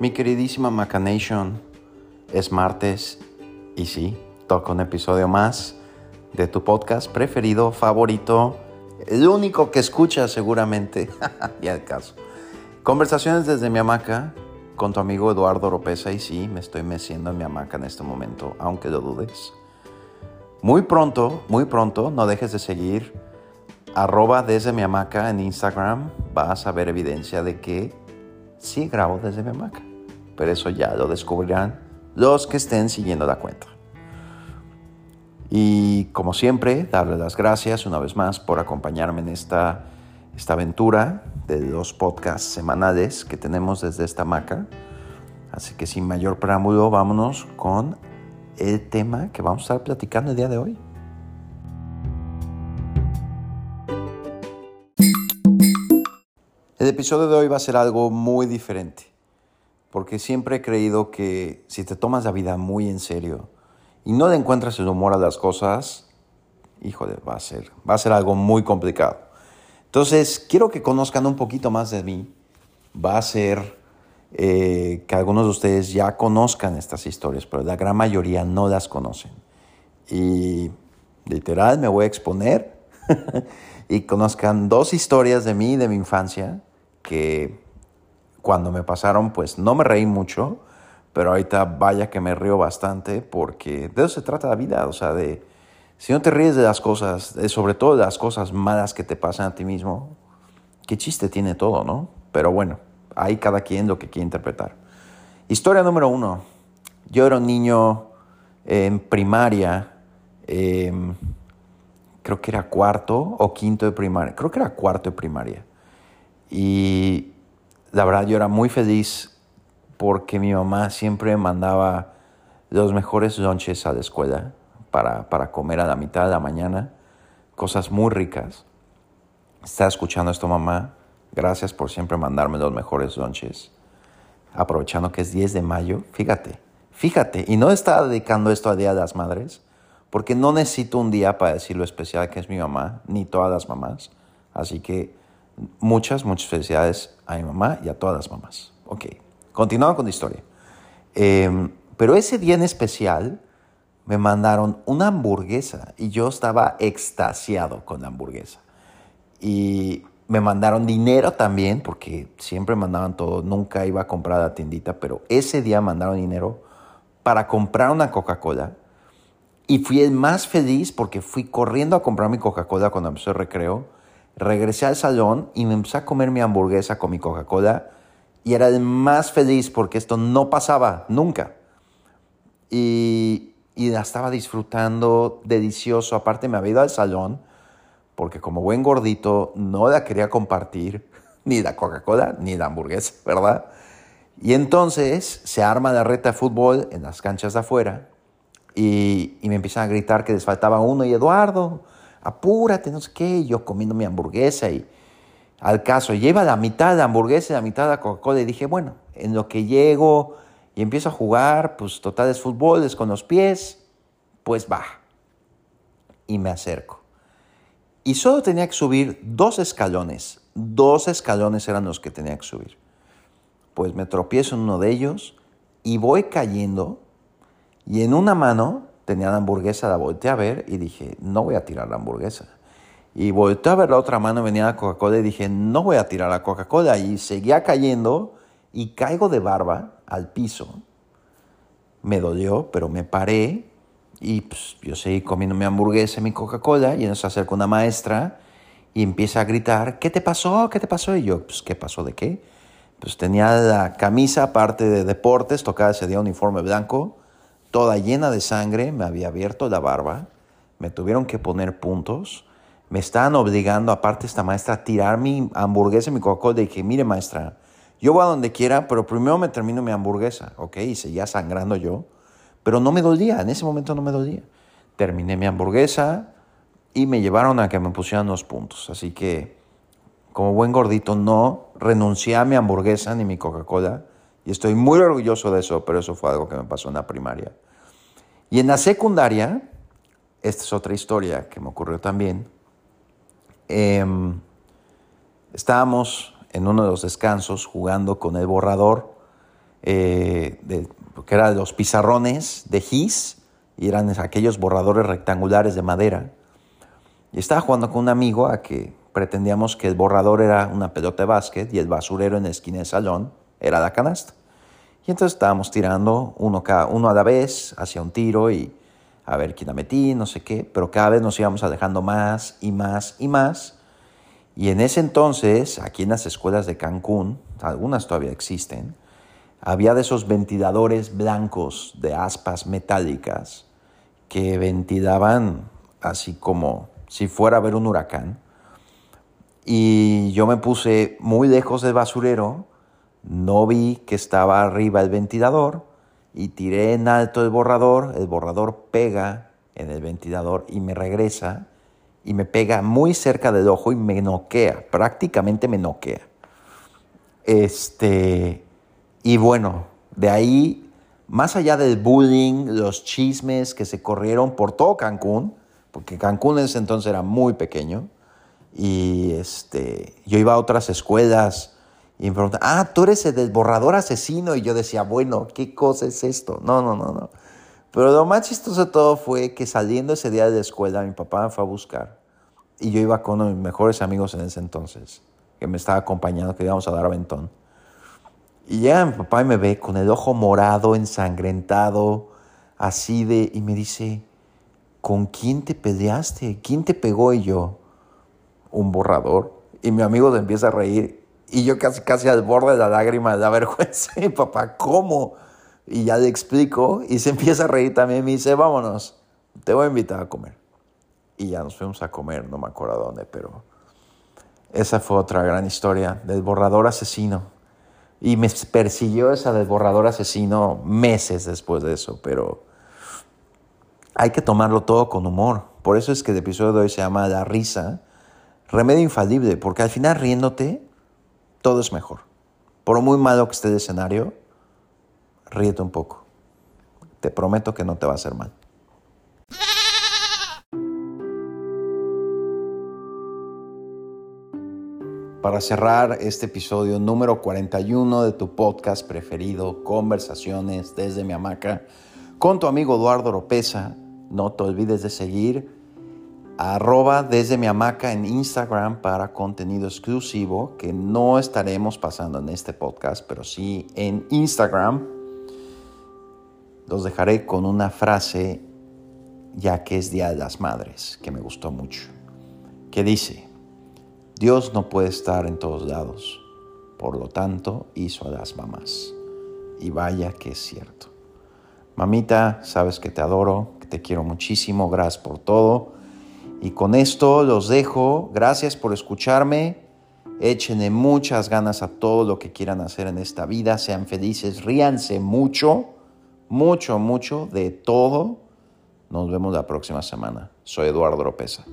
Mi queridísima Macanation, es martes y sí, toca un episodio más de tu podcast preferido, favorito, el único que escuchas seguramente, ya el caso. Conversaciones desde mi hamaca con tu amigo Eduardo Oropesa y sí, me estoy meciendo en mi hamaca en este momento, aunque lo dudes. Muy pronto, muy pronto, no dejes de seguir arroba desde mi hamaca en Instagram, vas a ver evidencia de que sí grabo desde mi hamaca pero eso ya lo descubrirán los que estén siguiendo la cuenta. Y como siempre, darle las gracias una vez más por acompañarme en esta, esta aventura de los podcasts semanales que tenemos desde esta maca. Así que sin mayor preámbulo, vámonos con el tema que vamos a estar platicando el día de hoy. El episodio de hoy va a ser algo muy diferente porque siempre he creído que si te tomas la vida muy en serio y no le encuentras el humor a las cosas, híjole, va a ser, va a ser algo muy complicado. Entonces, quiero que conozcan un poquito más de mí. Va a ser eh, que algunos de ustedes ya conozcan estas historias, pero la gran mayoría no las conocen. Y literal me voy a exponer y conozcan dos historias de mí, de mi infancia, que cuando me pasaron, pues no me reí mucho, pero ahorita vaya que me río bastante porque de eso se trata la vida, o sea, de si no te ríes de las cosas, sobre todo de las cosas malas que te pasan a ti mismo, qué chiste tiene todo, ¿no? Pero bueno, hay cada quien lo que quiere interpretar. Historia número uno. Yo era un niño en primaria, em, creo que era cuarto o quinto de primaria, creo que era cuarto de primaria. Y la verdad yo era muy feliz porque mi mamá siempre mandaba los mejores lunches a la escuela para, para comer a la mitad de la mañana, cosas muy ricas. Está escuchando esto mamá, gracias por siempre mandarme los mejores lunches. Aprovechando que es 10 de mayo, fíjate, fíjate, y no está dedicando esto a Día de las Madres, porque no necesito un día para decir lo especial que es mi mamá, ni todas las mamás. Así que muchas, muchas felicidades a mi mamá y a todas las mamás. Ok, continuando con la historia. Em, pero ese día en especial me mandaron una hamburguesa y yo estaba extasiado con la hamburguesa. Y me mandaron dinero también, porque siempre mandaban todo, nunca iba a comprar a la tiendita, pero ese día mandaron dinero para comprar una Coca-Cola. Y fui el más feliz porque fui corriendo a comprar mi Coca-Cola cuando empezó el recreo Regresé al salón y me empecé a comer mi hamburguesa con mi Coca-Cola y era el más feliz porque esto no pasaba nunca. Y, y la estaba disfrutando delicioso. Aparte me había ido al salón porque como buen gordito no la quería compartir, ni la Coca-Cola ni la hamburguesa, ¿verdad? Y entonces se arma la reta de fútbol en las canchas de afuera y, y me empiezan a gritar que les faltaba uno y Eduardo, apúrate, no sé qué, yo comiendo mi hamburguesa y al caso, lleva la mitad de hamburguesa y la mitad de la Coca-Cola y dije, bueno, en lo que llego y empiezo a jugar, pues total es fútbol, es con los pies, pues va. Y me acerco. Y solo tenía que subir dos escalones, dos escalones eran los que tenía que subir. Pues me tropiezo en uno de ellos y voy cayendo y en una mano tenía la hamburguesa, la volteé a ver y dije, no voy a tirar la hamburguesa. Y volteé a ver la otra mano, venía la Coca-Cola y dije, no voy a tirar la Coca-Cola. Y seguía cayendo y caigo de barba al piso. Me dolió, pero me paré y pues, yo seguí comiendo mi hamburguesa y mi Coca-Cola y nos acerca una maestra y empieza a gritar, ¿qué te pasó? ¿Qué te pasó? Y yo, pues, ¿qué pasó de qué? Pues tenía la camisa, aparte de deportes, tocaba ese día uniforme blanco, toda llena de sangre, me había abierto la barba, me tuvieron que poner puntos, me estaban obligando, aparte esta maestra, a tirar mi hamburguesa y mi Coca-Cola. Dije, mire maestra, yo voy a donde quiera, pero primero me termino mi hamburguesa, ¿ok? Y seguía sangrando yo, pero no me dolía, en ese momento no me dolía. Terminé mi hamburguesa y me llevaron a que me pusieran los puntos. Así que, como buen gordito, no renuncié a mi hamburguesa ni mi Coca-Cola estoy muy orgulloso de eso, pero eso fue algo que me pasó en la primaria. Y en la secundaria, esta es otra historia que me ocurrió también. Em, estábamos en uno de los descansos jugando con el borrador eh, que era de los pizarrones de GIS, y eran aquellos borradores rectangulares de madera. Y estaba jugando con un amigo a que pretendíamos que el borrador era una pelota de básquet y el basurero en la esquina del salón era la canasta. Y entonces estábamos tirando uno, cada, uno a la vez hacia un tiro y a ver quién la metí, no sé qué, pero cada vez nos íbamos alejando más y más y más. Y en ese entonces, aquí en las escuelas de Cancún, algunas todavía existen, había de esos ventiladores blancos de aspas metálicas que ventilaban así como si fuera a ver un huracán. Y yo me puse muy lejos del basurero, no vi que estaba arriba el ventilador y tiré en alto el borrador, el borrador pega en el ventilador y me regresa y me pega muy cerca del ojo y me noquea, prácticamente me noquea. Este, y bueno, de ahí, más allá del bullying, los chismes que se corrieron por todo Cancún, porque Cancún en ese entonces era muy pequeño, y este, yo iba a otras escuelas y me preguntaban, ah, tú eres el desborrador asesino, y yo decía, bueno, ¿qué cosa es esto? No, no, no, no. Pero lo más chistoso de todo fue que saliendo ese día de la escuela, mi papá me fue a buscar, y yo iba con uno de mis mejores amigos en ese entonces, que me estaba acompañando, que íbamos a dar aventón. Y llega mi papá y me ve con el ojo morado, ensangrentado, así de, y me dice, ¿con quién te peleaste? ¿Quién te pegó? Y yo, un borrador. Y mi amigo se empieza a reír. Y yo casi, casi al borde de la lágrima de la vergüenza. Y papá, ¿cómo? Y ya le explico. Y se empieza a reír también. Me dice, vámonos, te voy a invitar a comer. Y ya nos fuimos a comer, no me acuerdo dónde, pero esa fue otra gran historia del borrador asesino y me persiguió esa desborrador asesino meses después de eso, pero hay que tomarlo todo con humor. Por eso es que el episodio de hoy se llama La risa, remedio infalible, porque al final riéndote, todo es mejor. Por muy malo que esté el escenario, ríete un poco. Te prometo que no te va a hacer mal. para cerrar este episodio número 41 de tu podcast preferido, Conversaciones desde mi hamaca, con tu amigo Eduardo Oropesa. No te olvides de seguir arroba desde mi hamaca en Instagram para contenido exclusivo que no estaremos pasando en este podcast, pero sí en Instagram. Los dejaré con una frase, ya que es Día de las Madres, que me gustó mucho, que dice, Dios no puede estar en todos lados, por lo tanto hizo a las mamás. Y vaya que es cierto. Mamita, sabes que te adoro, que te quiero muchísimo, gracias por todo. Y con esto los dejo, gracias por escucharme. Échenle muchas ganas a todo lo que quieran hacer en esta vida, sean felices, ríanse mucho, mucho, mucho de todo. Nos vemos la próxima semana. Soy Eduardo Lopeza.